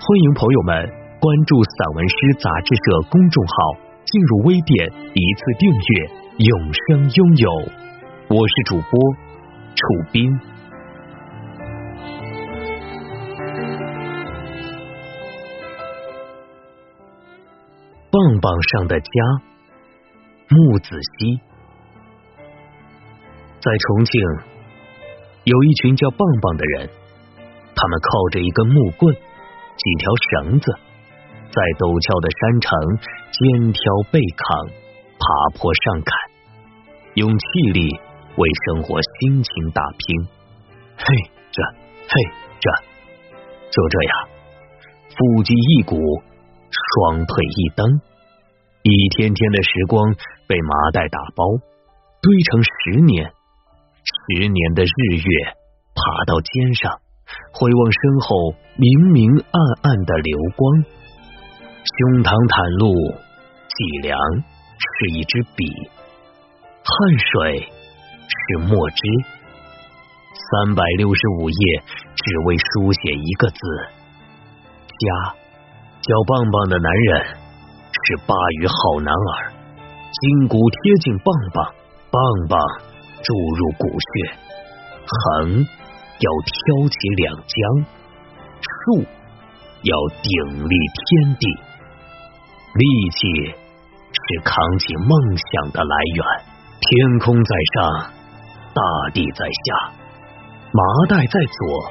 欢迎朋友们关注散文诗杂志社公众号，进入微店一次订阅，永生拥有。我是主播楚斌。棒棒上的家，木子熙。在重庆，有一群叫棒棒的人，他们靠着一根木棍。几条绳子，在陡峭的山城肩挑背扛，爬坡上坎，用气力为生活辛勤打拼。嘿，这，嘿，这，就这样，腹肌一鼓，双腿一蹬，一天天的时光被麻袋打包，堆成十年，十年的日月爬到肩上。回望身后明明暗暗的流光，胸膛袒露，脊梁是一支笔，汗水是墨汁，三百六十五页只为书写一个字。家，叫棒棒的男人是鲅鱼好男儿，筋骨贴近棒棒，棒棒注入骨血，横。要挑起两江，树要鼎立天地，力气是扛起梦想的来源。天空在上，大地在下，麻袋在左，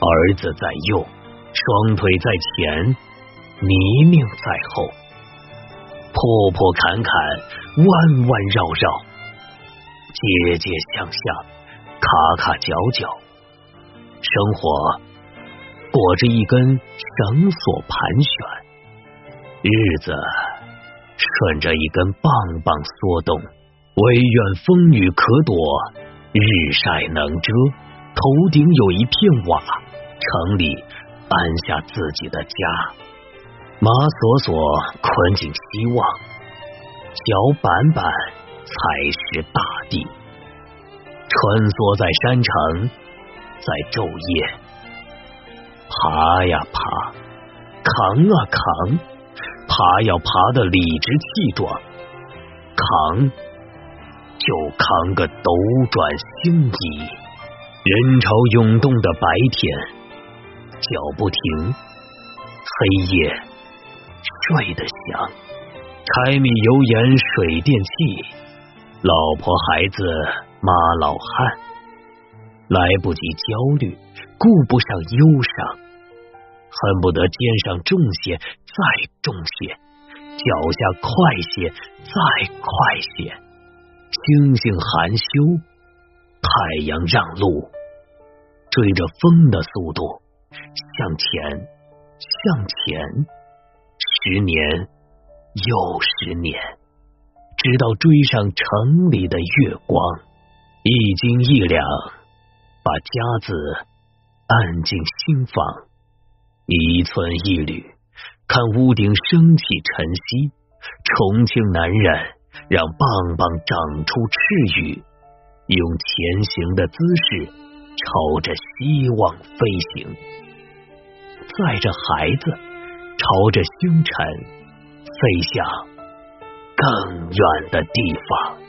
儿子在右，双腿在前，泥泞在后，坡坡坎坎，弯弯绕绕，阶阶向下，卡卡角角。生活裹着一根绳索盘旋，日子顺着一根棒棒缩动。唯愿风雨可躲，日晒能遮。头顶有一片瓦，城里安下自己的家。马索索捆紧希望，脚板板踩实大地，穿梭在山城。在昼夜爬呀爬，扛啊扛，爬要爬的理直气壮，扛就扛个斗转星移。人潮涌动的白天，脚不停，黑夜睡得香。柴米油盐水电气，老婆孩子妈老汉。来不及焦虑，顾不上忧伤，恨不得肩上重些，再重些，脚下快些，再快些。星星含羞，太阳让路，追着风的速度向前，向前，十年又十年，直到追上城里的月光，一斤一两。把家子按进心房，一寸一缕，看屋顶升起晨曦。重庆男人让棒棒长出翅羽，用前行的姿势朝着希望飞行，载着孩子朝着星辰飞向更远的地方。